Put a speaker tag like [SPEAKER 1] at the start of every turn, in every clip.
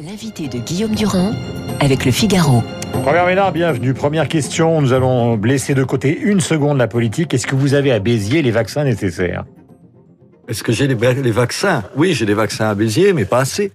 [SPEAKER 1] L'invité de Guillaume Durand avec le Figaro.
[SPEAKER 2] Robert Ménard, bienvenue. Première question, nous allons laisser de côté une seconde la politique. Est-ce que vous avez à Béziers les vaccins nécessaires?
[SPEAKER 3] Est-ce que j'ai les, les vaccins? Oui, j'ai des vaccins à Béziers, mais pas assez.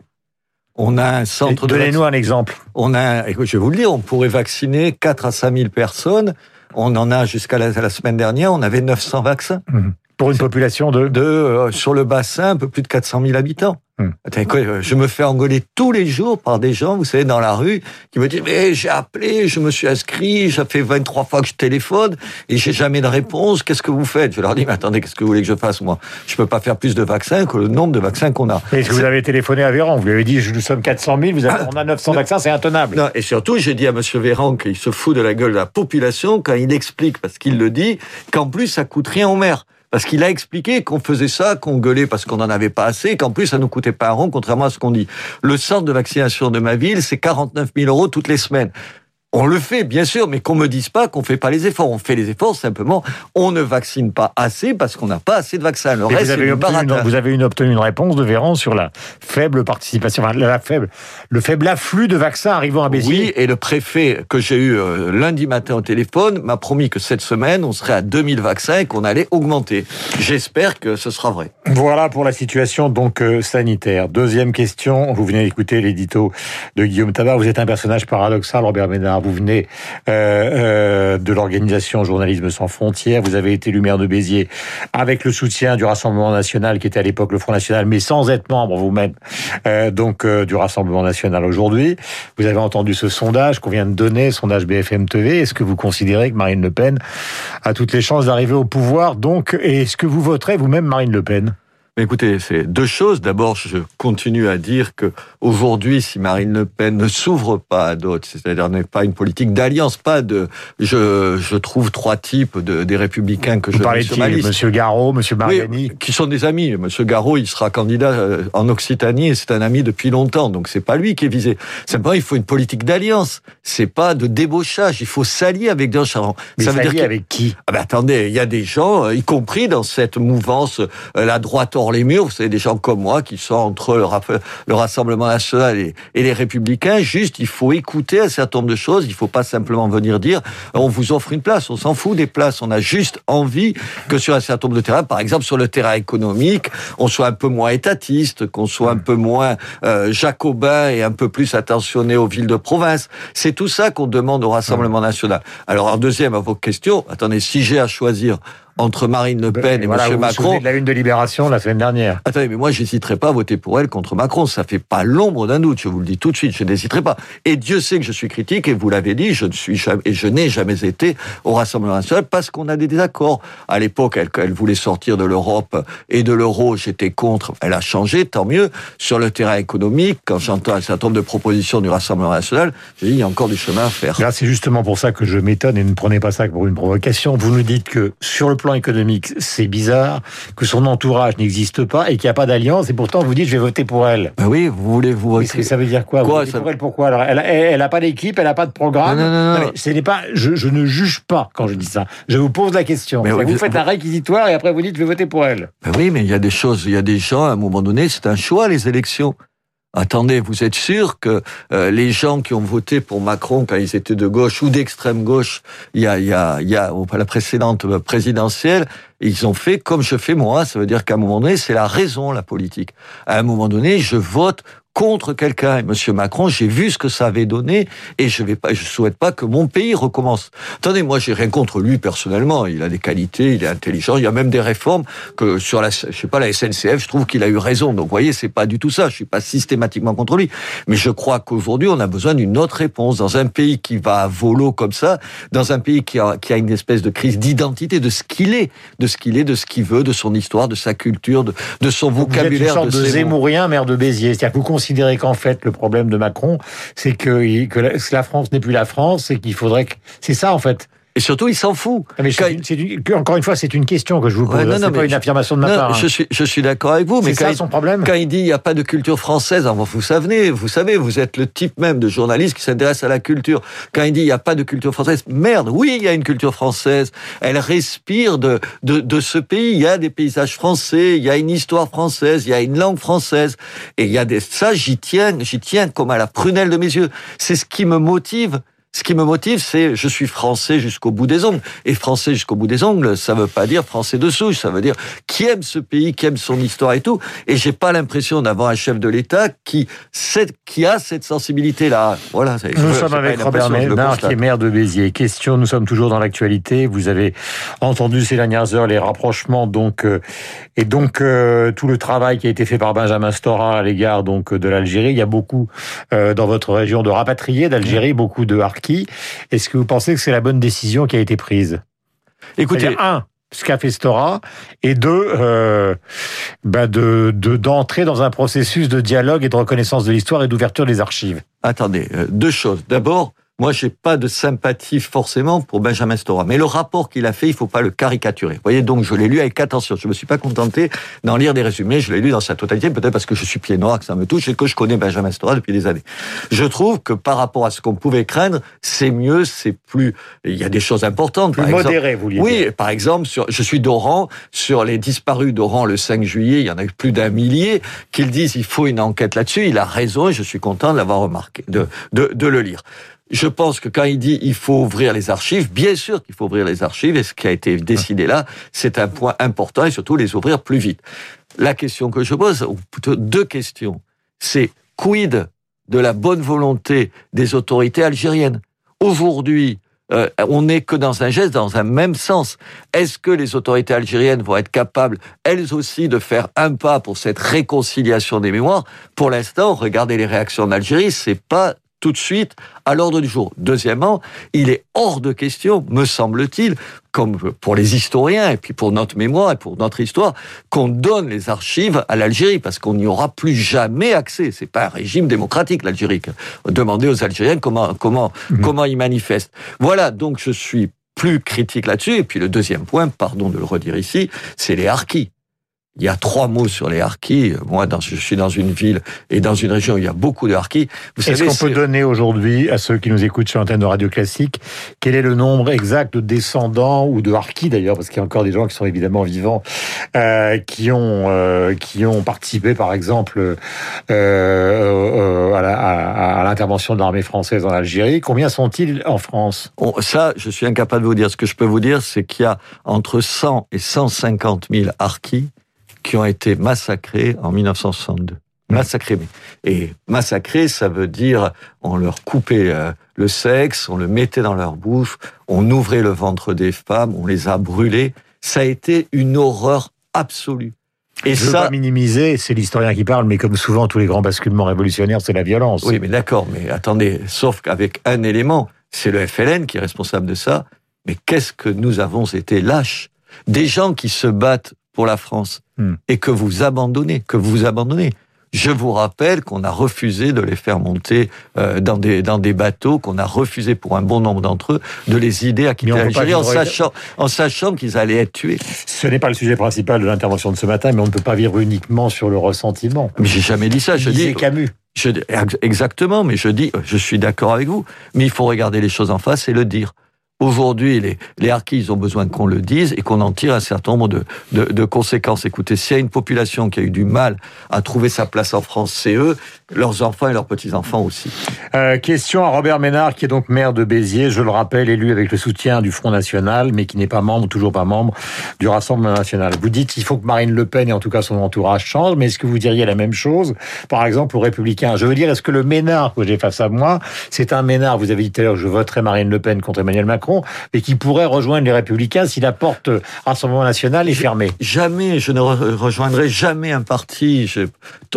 [SPEAKER 3] On a un centre de
[SPEAKER 2] Donnez-nous un exemple.
[SPEAKER 3] On a, écoute, je vais vous le dire, on pourrait vacciner 4 à 5 000 personnes. On en a jusqu'à la, la semaine dernière, on avait 900 vaccins.
[SPEAKER 2] Mhm. Pour une population de...
[SPEAKER 3] De, euh, sur le bassin, un peu plus de 400 000 habitants.
[SPEAKER 2] Hmm.
[SPEAKER 3] Quoi, euh, je me fais engueuler tous les jours par des gens, vous savez, dans la rue, qui me disent mais j'ai appelé, je me suis inscrit, ça fait 23 fois que je téléphone et j'ai jamais de réponse. Qu'est-ce que vous faites? Je leur dis mais attendez, qu'est-ce que vous voulez que je fasse moi? Je peux pas faire plus de vaccins que le nombre de vaccins qu'on a.
[SPEAKER 2] Est-ce que vous avez téléphoné à Véran? Vous lui avez dit nous sommes 400 000, vous avez, on a 900 vaccins, c'est intenable.
[SPEAKER 3] Non, et surtout, j'ai dit à Monsieur Véran qu'il se fout de la gueule de la population quand il explique, parce qu'il le dit, qu'en plus ça coûte rien aux maires. Parce qu'il a expliqué qu'on faisait ça, qu'on gueulait parce qu'on n'en avait pas assez, qu'en plus ça nous coûtait pas un rond, contrairement à ce qu'on dit. Le centre de vaccination de ma ville, c'est 49 000 euros toutes les semaines. On le fait, bien sûr, mais qu'on me dise pas qu'on fait pas les efforts. On fait les efforts, simplement, on ne vaccine pas assez parce qu'on n'a pas assez de vaccins. Le reste,
[SPEAKER 2] vous, avez obtenu une, vous avez une, obtenu une réponse de Véran sur la faible participation, enfin, la faible, le faible afflux de vaccins arrivant à Béziers.
[SPEAKER 3] Oui, et le préfet que j'ai eu euh, lundi matin au téléphone m'a promis que cette semaine, on serait à 2000 vaccins et qu'on allait augmenter. J'espère que ce sera vrai.
[SPEAKER 2] Voilà pour la situation donc euh, sanitaire. Deuxième question, vous venez d'écouter l'édito de Guillaume Tabar. Vous êtes un personnage paradoxal, Robert Ménard. Vous venez euh, euh, de l'organisation Journalisme sans frontières. Vous avez été élu maire de Béziers avec le soutien du Rassemblement national, qui était à l'époque le Front national, mais sans être membre vous-même euh, donc du Rassemblement national aujourd'hui. Vous avez entendu ce sondage qu'on vient de donner, sondage BFM TV. Est-ce que vous considérez que Marine Le Pen a toutes les chances d'arriver au pouvoir Donc, est-ce que vous voterez vous-même Marine Le Pen?
[SPEAKER 3] Écoutez, c'est deux choses. D'abord, je continue à dire que aujourd'hui, si Marine Le Pen ne s'ouvre pas à d'autres, c'est-à-dire n'est pas une politique d'alliance, pas de, je, je trouve trois types de, des républicains que
[SPEAKER 2] Vous
[SPEAKER 3] je
[SPEAKER 2] parlez qui. Monsieur Garot, Monsieur Mariani
[SPEAKER 3] Oui, qui sont des amis. Monsieur Garot, il sera candidat euh, en Occitanie et c'est un ami depuis longtemps. Donc c'est pas lui qui est visé. Simplement, il faut une politique d'alliance. C'est pas de débauchage. Il faut s'allier avec Charon.
[SPEAKER 2] Mais
[SPEAKER 3] Ça veut dire que
[SPEAKER 2] avec qui?
[SPEAKER 3] Ah ben attendez, il y a des gens, euh, y compris dans cette mouvance, euh, la droite hors les murs, vous savez, des gens comme moi qui sont entre le, Rassemblement national et, et les Républicains. Juste, il faut écouter un certain nombre de choses. Il faut pas simplement venir dire, on vous offre une place. On s'en fout des places. On a juste envie que sur un certain nombre de terrains, par exemple sur le terrain économique, on soit un peu moins étatiste, qu'on soit un peu moins euh, jacobin et un peu plus attentionné aux villes de province. C'est tout ça qu'on demande au Rassemblement national. Alors, en deuxième, à vos questions, attendez, si j'ai à choisir entre Marine Le Pen et
[SPEAKER 2] Voilà,
[SPEAKER 3] Monsieur
[SPEAKER 2] vous vous
[SPEAKER 3] Macron,
[SPEAKER 2] de la une de Libération la semaine dernière.
[SPEAKER 3] Attendez, mais moi, j'hésiterai pas à voter pour elle contre Macron. Ça fait pas l'ombre d'un doute. Je vous le dis tout de suite. Je n'hésiterai pas. Et Dieu sait que je suis critique. Et vous l'avez dit, je ne suis jamais, et je n'ai jamais été au Rassemblement national parce qu'on a des désaccords. À l'époque, elle, elle voulait sortir de l'Europe et de l'euro. J'étais contre. Elle a changé, tant mieux. Sur le terrain économique, quand j'entends un certain nombre de propositions du Rassemblement national, je dis, il y a encore du chemin à faire.
[SPEAKER 2] Là, c'est justement pour ça que je m'étonne et ne prenez pas ça pour une provocation. Vous nous dites que sur le plan économique, c'est bizarre, que son entourage n'existe pas et qu'il n'y a pas d'alliance. Et pourtant, vous dites je vais voter pour elle.
[SPEAKER 3] Ben oui, vous voulez vous
[SPEAKER 2] Mais c'est- ça veut dire quoi,
[SPEAKER 3] Quoi,
[SPEAKER 2] Vous votez
[SPEAKER 3] ça-
[SPEAKER 2] pour elle Pourquoi? Alors, elle, elle, a pas d'équipe, elle a pas de programme.
[SPEAKER 3] Non, non, non, non.
[SPEAKER 2] mais ce n'est pas. Je, je ne juge pas quand je dis ça. Je vous pose la question.
[SPEAKER 3] Mais
[SPEAKER 2] vous faites un réquisitoire et après vous dites je vais voter pour elle.
[SPEAKER 3] Ben oui, mais il y a des choses, il y a des gens, à un moment donné, c'est un choix, les élections. Attendez, vous êtes sûr que euh, les gens qui ont voté pour Macron quand ils étaient de gauche ou d'extrême gauche, il y a, il y a, il y a au- la précédente présidentielle, ils ont fait comme je fais moi. Ça veut dire qu'à un moment donné, c'est la raison, la politique. À un moment donné, je vote contre quelqu'un. Et Monsieur Macron, j'ai vu ce que ça avait donné et je vais pas, je souhaite pas que mon pays recommence. Attendez, moi, j'ai rien contre lui personnellement. Il a des qualités, il est intelligent. Il y a même des réformes que sur la, je sais pas, la SNCF, je trouve qu'il a eu raison. Donc, vous voyez, c'est pas du tout ça. Je suis pas systématiquement contre lui. Mais je crois qu'aujourd'hui, on a besoin d'une autre réponse dans un pays qui va à volo comme ça, dans un pays qui a, qui a une espèce de crise d'identité de ce qu'il est, de ce qu'il est, de ce qu'il veut, de son histoire, de sa culture, de, de son
[SPEAKER 2] Vous êtes une
[SPEAKER 3] vocabulaire,
[SPEAKER 2] sorte
[SPEAKER 3] de
[SPEAKER 2] de, maire de Béziers. C'est-à-dire que vous considérez qu'en fait, le problème de Macron, c'est que, que la France n'est plus la France et qu'il faudrait que... C'est ça, en fait.
[SPEAKER 3] Et surtout, il s'en fout.
[SPEAKER 2] Ah, mais encore une fois, c'est une question que je vous pose. Ouais, c'est pas une affirmation de ma part.
[SPEAKER 3] Je hein. suis, je suis d'accord avec vous.
[SPEAKER 2] Mais c'est ça son problème.
[SPEAKER 3] Quand il dit il n'y a pas de culture française, vous savez, vous savez, vous êtes le type même de journaliste qui s'intéresse à la culture. Quand il dit il n'y a pas de culture française, merde, oui, il y a une culture française. Elle respire de, de, de ce pays. Il y a des paysages français, il y a une histoire française, il y a une langue française. Et il y a des, ça, j'y tiens, j'y tiens comme à la prunelle de mes yeux. C'est ce qui me motive. Ce qui me motive, c'est je suis français jusqu'au bout des ongles. Et français jusqu'au bout des ongles, ça veut pas dire français de souche, ça veut dire qui aime ce pays, qui aime son histoire et tout. Et j'ai pas l'impression d'avoir un chef de l'État qui, qui a cette sensibilité-là.
[SPEAKER 2] Voilà. Nous sommes avec Robert Ménard, qui est maire de Béziers. Question, nous sommes toujours dans l'actualité. Vous avez entendu ces dernières heures les rapprochements, donc, euh, et donc, euh, tout le travail qui a été fait par Benjamin Stora à l'égard, donc, de l'Algérie. Il y a beaucoup, euh, dans votre région, de rapatriés d'Algérie, beaucoup de qui Est-ce que vous pensez que c'est la bonne décision qui a été prise? Écoutez, un, ce qu'a fait Stora, et deux, euh, bah de d'entrer dans un processus de dialogue et de reconnaissance de l'histoire et d'ouverture des archives.
[SPEAKER 3] Attendez, euh, deux choses. D'abord, moi, j'ai pas de sympathie forcément pour Benjamin Stora, mais le rapport qu'il a fait, il faut pas le caricaturer. Vous voyez, donc je l'ai lu avec attention. Je me suis pas contenté d'en lire des résumés. Je l'ai lu dans sa totalité, peut-être parce que je suis pied noir que ça me touche et que je connais Benjamin Stora depuis des années. Je trouve que par rapport à ce qu'on pouvait craindre, c'est mieux, c'est plus. Il y a des choses importantes.
[SPEAKER 2] Plus modéré, vous voulez
[SPEAKER 3] Oui, par exemple, sur, je suis d'Oran. Sur les disparus d'Oran le 5 juillet, il y en a eu plus d'un millier qu'ils disent il faut une enquête là-dessus. Il a raison et je suis content de l'avoir remarqué, de, de, de le lire je pense que quand il dit il faut ouvrir les archives, bien sûr qu'il faut ouvrir les archives, et ce qui a été décidé là, c'est un point important, et surtout les ouvrir plus vite. La question que je pose, ou plutôt deux questions, c'est quid de la bonne volonté des autorités algériennes? Aujourd'hui, euh, on n'est que dans un geste, dans un même sens. Est-ce que les autorités algériennes vont être capables, elles aussi, de faire un pas pour cette réconciliation des mémoires? Pour l'instant, regardez les réactions en Algérie, c'est pas tout de suite à l'ordre du jour. Deuxièmement, il est hors de question, me semble-t-il, comme pour les historiens et puis pour notre mémoire et pour notre histoire, qu'on donne les archives à l'Algérie parce qu'on n'y aura plus jamais accès. C'est pas un régime démocratique l'Algérie. Demandez aux Algériens comment comment mmh. comment ils manifestent. Voilà, donc je suis plus critique là-dessus. Et puis le deuxième point, pardon de le redire ici, c'est les harkis. Il y a trois mots sur les harkis. Moi, dans, je suis dans une ville et dans une région où il y a beaucoup de harkis.
[SPEAKER 2] Est-ce qu'on peut donner aujourd'hui à ceux qui nous écoutent sur l'antenne de Radio Classique quel est le nombre exact de descendants ou de harkis d'ailleurs, parce qu'il y a encore des gens qui sont évidemment vivants, euh, qui ont euh, qui ont participé, par exemple, euh, euh à l'intervention de l'armée française en Algérie. Combien sont-ils en France?
[SPEAKER 3] Ça, je suis incapable de vous dire. Ce que je peux vous dire, c'est qu'il y a entre 100 et 150 000 harkis qui ont été massacrés en 1962. Massacrés. Et massacrés, ça veut dire on leur coupait euh, le sexe, on le mettait dans leur bouche, on ouvrait le ventre des femmes, on les a brûlés. Ça a été une horreur absolue.
[SPEAKER 2] Et Je ça, veux pas minimiser, c'est l'historien qui parle, mais comme souvent tous les grands basculements révolutionnaires, c'est la violence.
[SPEAKER 3] Oui, mais d'accord, mais attendez, sauf qu'avec un élément, c'est le FLN qui est responsable de ça. Mais qu'est-ce que nous avons été lâches Des gens qui se battent pour la France hmm. et que vous abandonnez, que vous abandonnez. Je vous rappelle qu'on a refusé de les faire monter euh, dans des dans des bateaux, qu'on a refusé pour un bon nombre d'entre eux de les aider à quitter l'Algérie en sachant en sachant qu'ils allaient être tués.
[SPEAKER 2] Ce n'est pas le sujet principal de l'intervention de ce matin, mais on ne peut pas vivre uniquement sur le ressentiment.
[SPEAKER 3] Mais j'ai jamais dit ça. Je dis
[SPEAKER 2] Camus.
[SPEAKER 3] Je, exactement, mais je dis, je suis d'accord avec vous, mais il faut regarder les choses en face et le dire. Aujourd'hui, les, les harkis ont besoin qu'on le dise et qu'on en tire un certain nombre de, de, de conséquences. Écoutez, s'il y a une population qui a eu du mal à trouver sa place en France, c'est eux, leurs enfants et leurs petits-enfants aussi.
[SPEAKER 2] Euh, question à Robert Ménard, qui est donc maire de Béziers, je le rappelle, élu avec le soutien du Front National, mais qui n'est pas membre, toujours pas membre, du Rassemblement National. Vous dites qu'il faut que Marine Le Pen et en tout cas son entourage changent, mais est-ce que vous diriez la même chose, par exemple, aux Républicains? Je veux dire, est-ce que le Ménard que j'ai face à moi, c'est un Ménard, vous avez dit tout à l'heure, je voterai Marine Le Pen contre Emmanuel Macron, mais qui pourrait rejoindre les Républicains si la porte Rassemblement National est fermée?
[SPEAKER 3] Jamais, je ne rejoindrai jamais un parti. J'ai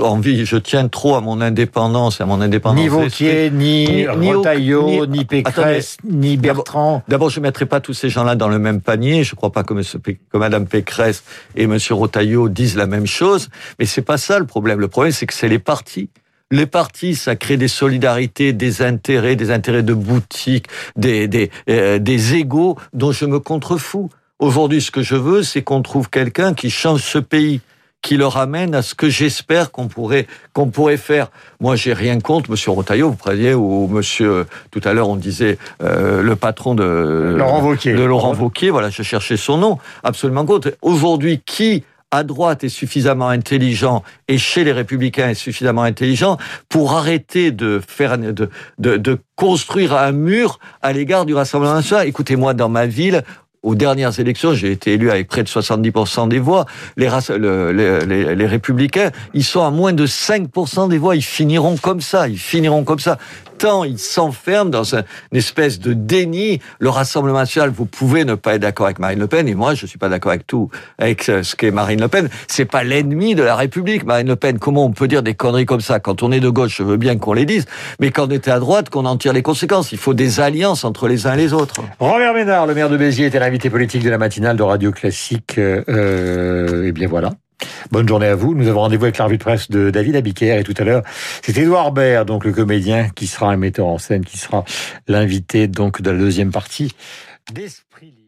[SPEAKER 3] envie, je tiens trop à mon indépendance, à mon indépendance.
[SPEAKER 2] Ni Vauquier, ni, ni Rotaillot, ni, Pécresse, ni Bertrand.
[SPEAKER 3] D'abord, je ne mettrai pas tous ces gens-là dans le même panier. Je ne crois pas que, monsieur, que Madame Pécresse et Monsieur Rotaillot disent la même chose. Mais c'est pas ça le problème. Le problème, c'est que c'est les partis Les partis, ça crée des solidarités, des intérêts, des intérêts de boutique, des, des, euh, des égaux dont je me contrefous. Aujourd'hui, ce que je veux, c'est qu'on trouve quelqu'un qui change ce pays qui le ramène à ce que j'espère qu'on pourrait qu'on pourrait faire. Moi, j'ai rien contre Monsieur Rotaillot, vous preniez ou Monsieur tout à l'heure on disait euh, le patron de
[SPEAKER 2] Laurent Wauquiez.
[SPEAKER 3] de Laurent Wauquiez. Voilà, je cherchais son nom. Absolument contre. Aujourd'hui, qui à droite est suffisamment intelligent et chez les républicains est suffisamment intelligent pour arrêter de faire de, de, de construire un mur à l'égard du Rassemblement national? Écoutez-moi, dans ma ville, aux dernières élections, j'ai été élu avec près de 70% des voix. Les, républicains, ils sont à moins de 5% des voix. Ils finiront comme ça. Ils finiront comme ça. Tant ils s'enferment dans une espèce de déni. Le Rassemblement national, vous pouvez ne pas être d'accord avec Marine Le Pen, et moi, je suis pas d'accord avec tout, avec ce qu'est Marine Le Pen. C'est pas l'ennemi de la République, Marine Le Pen. Comment on peut dire des conneries comme ça? Quand on est de gauche, je veux bien qu'on les dise, mais quand on était à droite, qu'on en tire les conséquences. Il faut des alliances entre les uns et les autres.
[SPEAKER 2] Robert Ménard, le maire de Béziers, était politique de la matinale de Radio Classique. Euh, euh, et bien voilà. Bonne journée à vous. Nous avons rendez-vous avec la revue de presse de David Abiker et tout à l'heure, c'est Édouard Baird, donc le comédien, qui sera un metteur en scène, qui sera l'invité donc de la deuxième partie d'Esprit